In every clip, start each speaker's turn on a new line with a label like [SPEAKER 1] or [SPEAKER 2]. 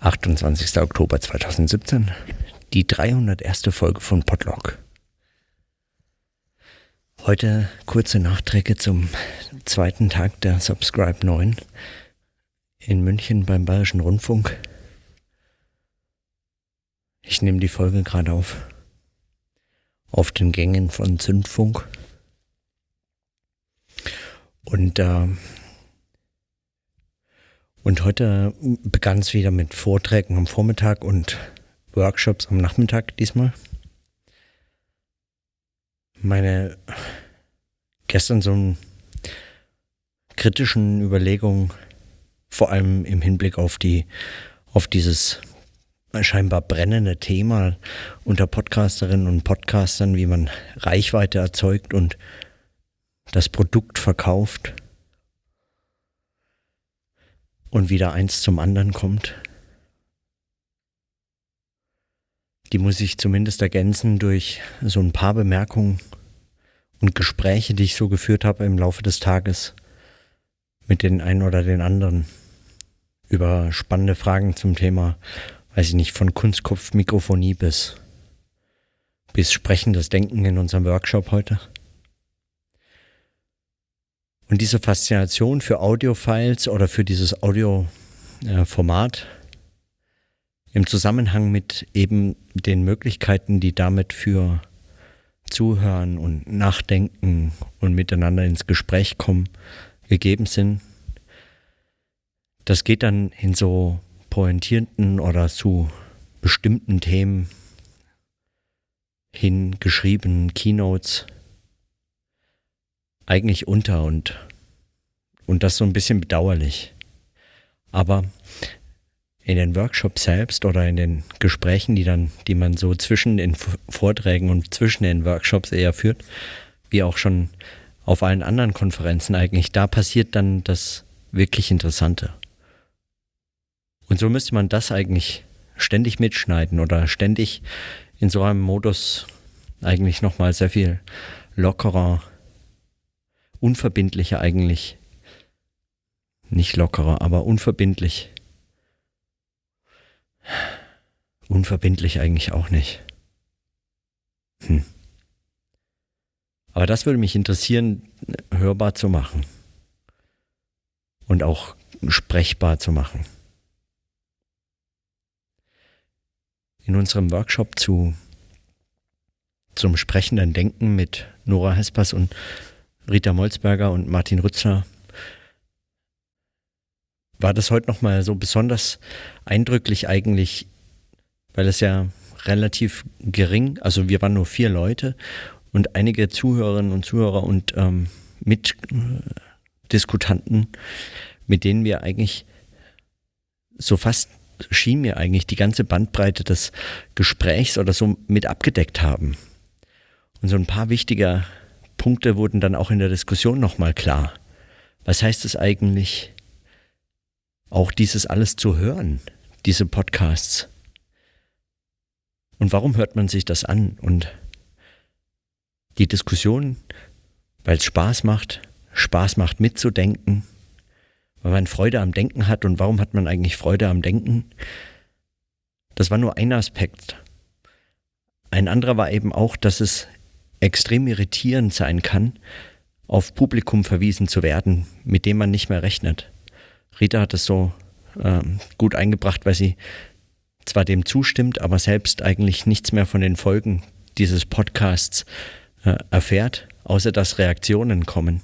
[SPEAKER 1] 28. Oktober 2017, die 301. Folge von Podlog. Heute kurze Nachträge zum zweiten Tag der Subscribe 9 in München beim Bayerischen Rundfunk. Ich nehme die Folge gerade auf. Auf den Gängen von Zündfunk. Und äh, und heute begann es wieder mit Vorträgen am Vormittag und Workshops am Nachmittag diesmal. Meine gestern so kritischen Überlegungen, vor allem im Hinblick auf die, auf dieses scheinbar brennende Thema unter Podcasterinnen und Podcastern, wie man Reichweite erzeugt und das Produkt verkauft und wieder eins zum anderen kommt. Die muss ich zumindest ergänzen durch so ein paar Bemerkungen und Gespräche, die ich so geführt habe im Laufe des Tages mit den einen oder den anderen über spannende Fragen zum Thema, weiß ich nicht, von Kunstkopfmikrofonie bis, bis sprechendes Denken in unserem Workshop heute. Und diese Faszination für Audiofiles oder für dieses Audioformat im Zusammenhang mit eben den Möglichkeiten, die damit für Zuhören und Nachdenken und miteinander ins Gespräch kommen, gegeben sind. Das geht dann in so pointierten oder zu bestimmten Themen hingeschriebenen Keynotes eigentlich unter und, und das so ein bisschen bedauerlich. Aber in den Workshops selbst oder in den Gesprächen, die dann, die man so zwischen den Vorträgen und zwischen den Workshops eher führt, wie auch schon auf allen anderen Konferenzen eigentlich, da passiert dann das wirklich Interessante. Und so müsste man das eigentlich ständig mitschneiden oder ständig in so einem Modus eigentlich nochmal sehr viel lockerer unverbindlicher eigentlich. Nicht lockerer, aber unverbindlich. Unverbindlich eigentlich auch nicht. Hm. Aber das würde mich interessieren, hörbar zu machen. Und auch sprechbar zu machen. In unserem Workshop zu, zum sprechenden Denken mit Nora Hespers und Rita Molzberger und Martin Rützler, war das heute nochmal so besonders eindrücklich eigentlich, weil es ja relativ gering, also wir waren nur vier Leute und einige Zuhörerinnen und Zuhörer und ähm, Mitdiskutanten, mit denen wir eigentlich so fast schien mir eigentlich die ganze Bandbreite des Gesprächs oder so mit abgedeckt haben. Und so ein paar wichtige Punkte wurden dann auch in der Diskussion nochmal klar. Was heißt es eigentlich, auch dieses alles zu hören, diese Podcasts? Und warum hört man sich das an? Und die Diskussion, weil es Spaß macht, Spaß macht mitzudenken, weil man Freude am Denken hat. Und warum hat man eigentlich Freude am Denken? Das war nur ein Aspekt. Ein anderer war eben auch, dass es extrem irritierend sein kann, auf Publikum verwiesen zu werden, mit dem man nicht mehr rechnet. Rita hat es so ähm, gut eingebracht, weil sie zwar dem zustimmt, aber selbst eigentlich nichts mehr von den Folgen dieses Podcasts äh, erfährt, außer dass Reaktionen kommen,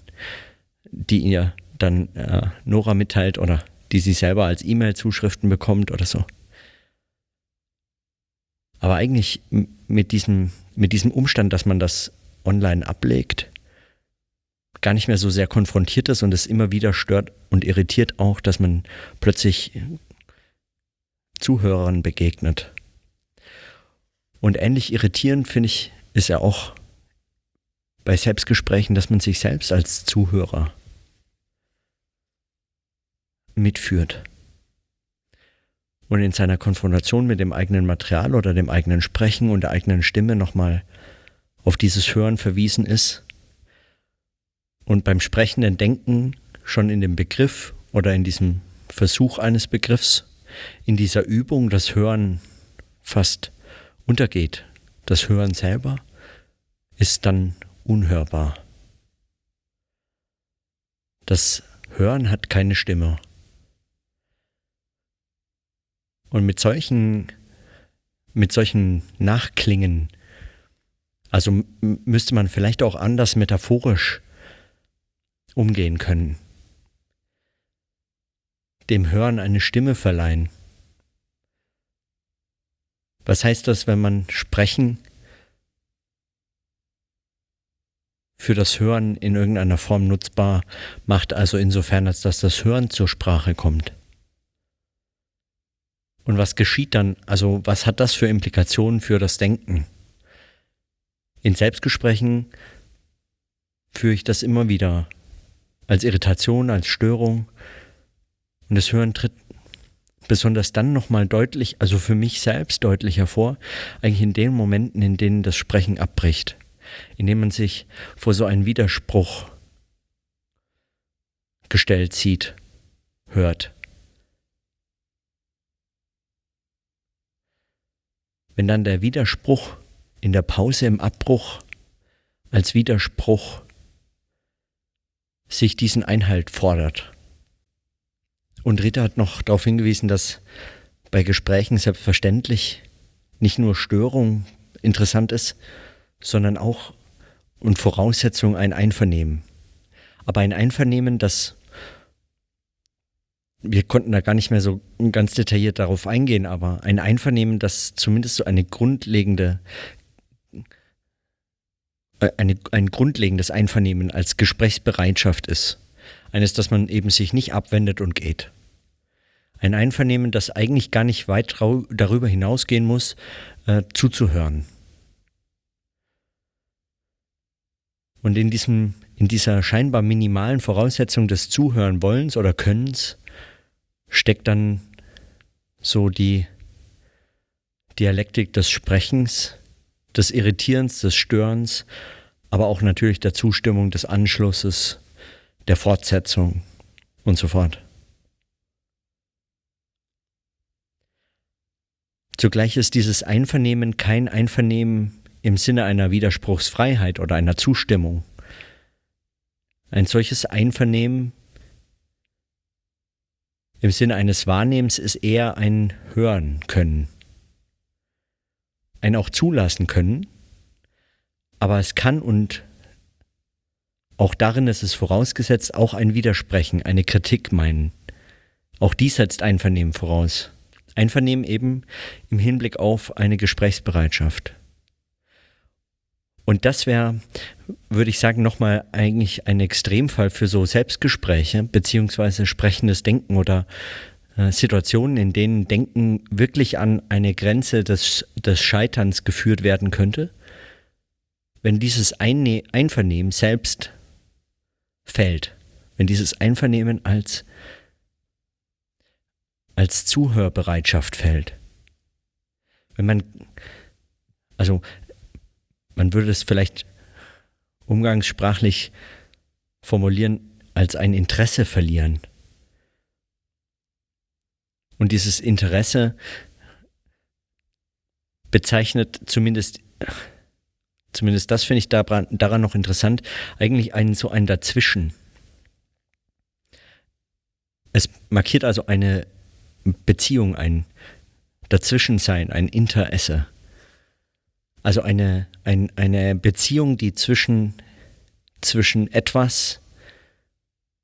[SPEAKER 1] die ihr dann äh, Nora mitteilt oder die sie selber als E-Mail-Zuschriften bekommt oder so. Aber eigentlich mit diesem mit diesem Umstand, dass man das online ablegt, gar nicht mehr so sehr konfrontiert ist und es immer wieder stört und irritiert auch, dass man plötzlich Zuhörern begegnet. Und ähnlich irritierend finde ich, ist ja auch bei Selbstgesprächen, dass man sich selbst als Zuhörer mitführt und in seiner Konfrontation mit dem eigenen Material oder dem eigenen Sprechen und der eigenen Stimme nochmal auf dieses Hören verwiesen ist und beim sprechenden Denken schon in dem Begriff oder in diesem Versuch eines Begriffs in dieser Übung das Hören fast untergeht. Das Hören selber ist dann unhörbar. Das Hören hat keine Stimme. Und mit solchen, mit solchen Nachklingen, also müsste man vielleicht auch anders metaphorisch umgehen können. Dem Hören eine Stimme verleihen. Was heißt das, wenn man Sprechen für das Hören in irgendeiner Form nutzbar macht, also insofern, als dass das Hören zur Sprache kommt? Und was geschieht dann? Also was hat das für Implikationen für das Denken? In Selbstgesprächen führe ich das immer wieder als Irritation, als Störung. Und das Hören tritt besonders dann nochmal deutlich, also für mich selbst deutlich hervor, eigentlich in den Momenten, in denen das Sprechen abbricht, in denen man sich vor so einen Widerspruch gestellt sieht, hört. wenn dann der Widerspruch in der Pause im Abbruch als Widerspruch sich diesen Einhalt fordert. Und Rita hat noch darauf hingewiesen, dass bei Gesprächen selbstverständlich nicht nur Störung interessant ist, sondern auch und Voraussetzung ein Einvernehmen. Aber ein Einvernehmen, das wir konnten da gar nicht mehr so ganz detailliert darauf eingehen, aber ein Einvernehmen, das zumindest so eine grundlegende, eine, ein grundlegendes Einvernehmen als Gesprächsbereitschaft ist. Eines, dass man eben sich nicht abwendet und geht. Ein Einvernehmen, das eigentlich gar nicht weit darüber hinausgehen muss, äh, zuzuhören. Und in, diesem, in dieser scheinbar minimalen Voraussetzung des Zuhören wollens oder Könnens steckt dann so die Dialektik des Sprechens, des Irritierens, des Störens, aber auch natürlich der Zustimmung, des Anschlusses, der Fortsetzung und so fort. Zugleich ist dieses Einvernehmen kein Einvernehmen im Sinne einer Widerspruchsfreiheit oder einer Zustimmung. Ein solches Einvernehmen im Sinne eines Wahrnehmens ist eher ein Hören können. Ein auch zulassen können, aber es kann und auch darin ist es vorausgesetzt, auch ein Widersprechen, eine Kritik meinen. Auch dies setzt Einvernehmen voraus. Einvernehmen eben im Hinblick auf eine Gesprächsbereitschaft. Und das wäre, würde ich sagen, nochmal eigentlich ein Extremfall für so Selbstgespräche beziehungsweise sprechendes Denken oder Situationen, in denen Denken wirklich an eine Grenze des, des Scheiterns geführt werden könnte, wenn dieses Einne Einvernehmen selbst fällt, wenn dieses Einvernehmen als, als Zuhörbereitschaft fällt. Wenn man, also man würde es vielleicht umgangssprachlich formulieren, als ein Interesse verlieren. Und dieses Interesse bezeichnet zumindest, zumindest das finde ich daran, noch interessant, eigentlich einen so ein Dazwischen. Es markiert also eine Beziehung, ein Dazwischensein, ein Interesse. Also eine, ein, eine Beziehung, die zwischen, zwischen etwas,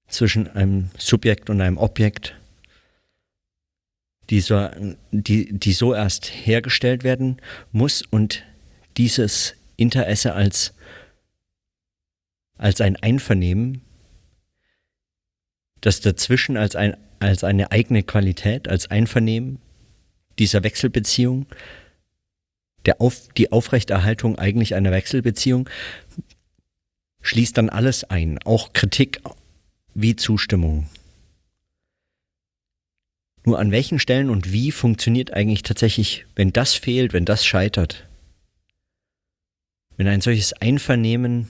[SPEAKER 1] zwischen einem Subjekt und einem Objekt, die so, die, die so erst hergestellt werden muss und dieses Interesse als, als ein Einvernehmen, das dazwischen als, ein, als eine eigene Qualität, als Einvernehmen dieser Wechselbeziehung der Auf, die Aufrechterhaltung eigentlich einer Wechselbeziehung schließt dann alles ein, auch Kritik wie Zustimmung. Nur an welchen Stellen und wie funktioniert eigentlich tatsächlich, wenn das fehlt, wenn das scheitert? Wenn ein solches Einvernehmen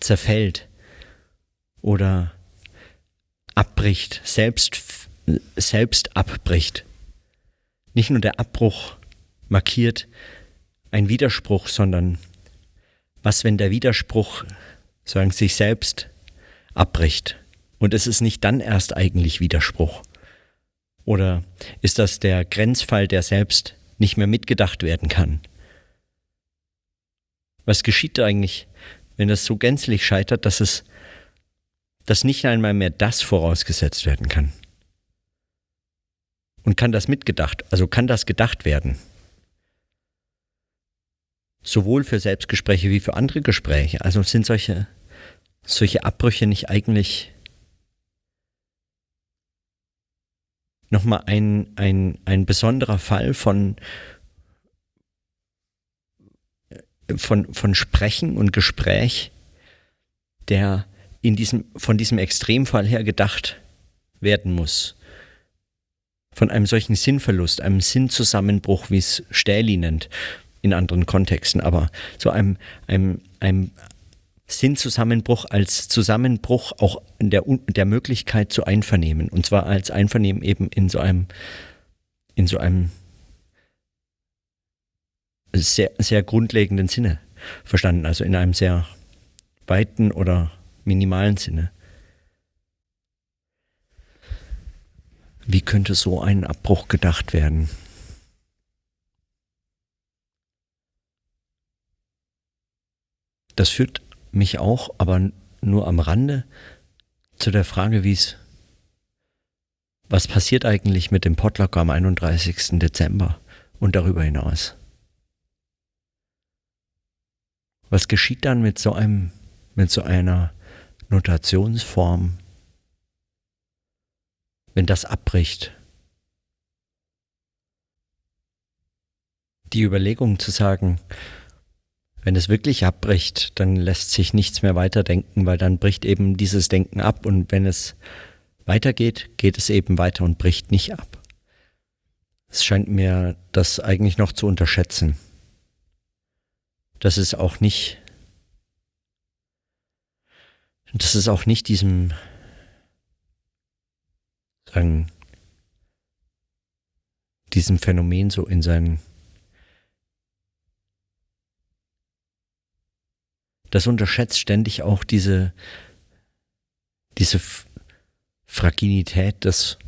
[SPEAKER 1] zerfällt oder abbricht, selbst, selbst abbricht, nicht nur der Abbruch markiert ein Widerspruch, sondern was, wenn der Widerspruch sagen sich selbst abbricht und es ist nicht dann erst eigentlich Widerspruch? Oder ist das der Grenzfall, der selbst nicht mehr mitgedacht werden kann? Was geschieht eigentlich, wenn das so gänzlich scheitert, dass es dass nicht einmal mehr das vorausgesetzt werden kann? Und kann das mitgedacht, also kann das gedacht werden? Sowohl für Selbstgespräche wie für andere Gespräche. Also sind solche, solche Abbrüche nicht eigentlich nochmal ein, ein, ein besonderer Fall von, von, von Sprechen und Gespräch, der in diesem, von diesem Extremfall her gedacht werden muss. Von einem solchen Sinnverlust, einem Sinnzusammenbruch, wie es Stähli nennt, in anderen Kontexten, aber so einem, einem, einem Sinnzusammenbruch als Zusammenbruch auch der, der Möglichkeit zu Einvernehmen. Und zwar als Einvernehmen eben in so einem, in so einem sehr, sehr grundlegenden Sinne verstanden, also in einem sehr weiten oder minimalen Sinne. Wie könnte so ein Abbruch gedacht werden? Das führt mich auch, aber nur am Rande, zu der Frage, wie es, was passiert eigentlich mit dem Potluck am 31. Dezember und darüber hinaus? Was geschieht dann mit so einem, mit so einer Notationsform, wenn das abbricht? Die Überlegung zu sagen, wenn es wirklich abbricht, dann lässt sich nichts mehr weiterdenken, weil dann bricht eben dieses Denken ab und wenn es weitergeht, geht es eben weiter und bricht nicht ab. Es scheint mir das eigentlich noch zu unterschätzen. Das ist auch nicht, das ist auch nicht diesem, sagen, diesem Phänomen so in seinen das unterschätzt ständig auch diese, diese Fragilität des,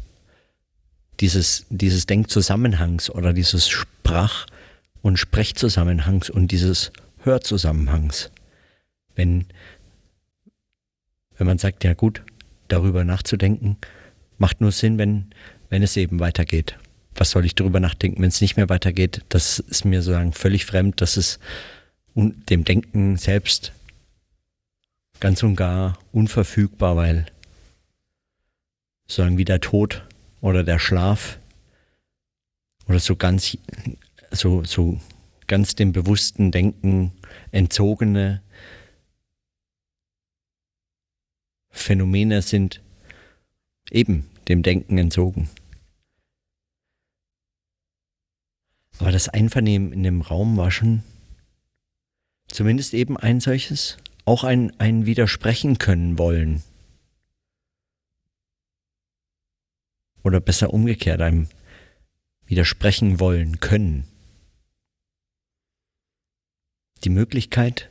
[SPEAKER 1] dieses, dieses Denkzusammenhangs oder dieses Sprach- und Sprechzusammenhangs und dieses Hörzusammenhangs. Wenn, wenn man sagt, ja gut, darüber nachzudenken, macht nur Sinn, wenn, wenn es eben weitergeht. Was soll ich darüber nachdenken, wenn es nicht mehr weitergeht? Das ist mir sozusagen völlig fremd, dass es und dem Denken selbst ganz und gar unverfügbar, weil sagen wie der Tod oder der Schlaf oder so ganz so so ganz dem bewussten Denken entzogene Phänomene sind eben dem Denken entzogen. Aber das Einvernehmen in dem Raum war schon Zumindest eben ein solches, auch ein, ein Widersprechen können wollen. Oder besser umgekehrt, einem widersprechen wollen können. Die Möglichkeit,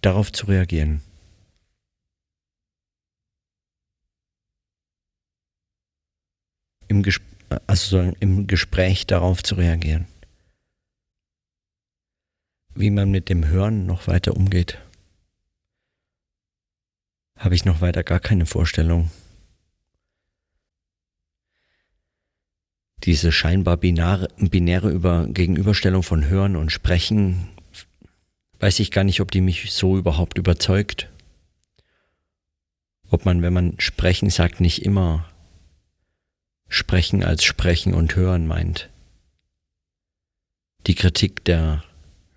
[SPEAKER 1] darauf zu reagieren. Im, Ges also im Gespräch darauf zu reagieren wie man mit dem Hören noch weiter umgeht, habe ich noch weiter gar keine Vorstellung. Diese scheinbar binäre, binäre Über, Gegenüberstellung von Hören und Sprechen, weiß ich gar nicht, ob die mich so überhaupt überzeugt. Ob man, wenn man sprechen sagt, nicht immer sprechen als sprechen und hören meint. Die Kritik der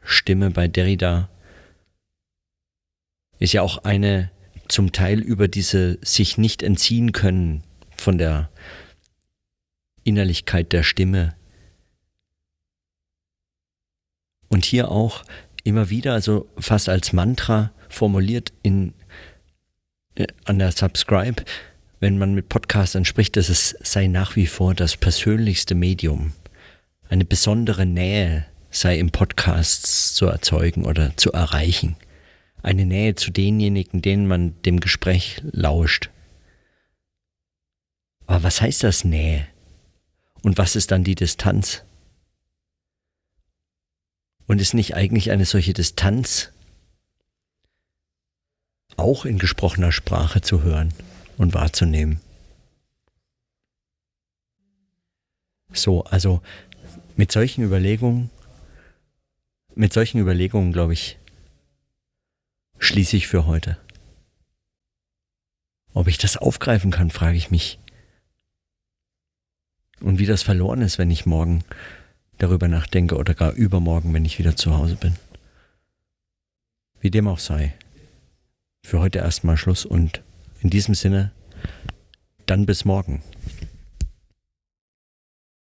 [SPEAKER 1] Stimme bei Derrida ist ja auch eine zum Teil über diese sich nicht entziehen können von der Innerlichkeit der Stimme. Und hier auch immer wieder, also fast als Mantra formuliert in, äh, an der Subscribe, wenn man mit Podcastern spricht, dass es sei nach wie vor das persönlichste Medium. Eine besondere Nähe sei im Podcast zu erzeugen oder zu erreichen. Eine Nähe zu denjenigen, denen man dem Gespräch lauscht. Aber was heißt das Nähe? Und was ist dann die Distanz? Und ist nicht eigentlich eine solche Distanz auch in gesprochener Sprache zu hören und wahrzunehmen? So, also mit solchen Überlegungen, mit solchen Überlegungen, glaube ich, schließe ich für heute. Ob ich das aufgreifen kann, frage ich mich. Und wie das verloren ist, wenn ich morgen darüber nachdenke oder gar übermorgen, wenn ich wieder zu Hause bin. Wie dem auch sei. Für heute erstmal Schluss und in diesem Sinne, dann bis morgen.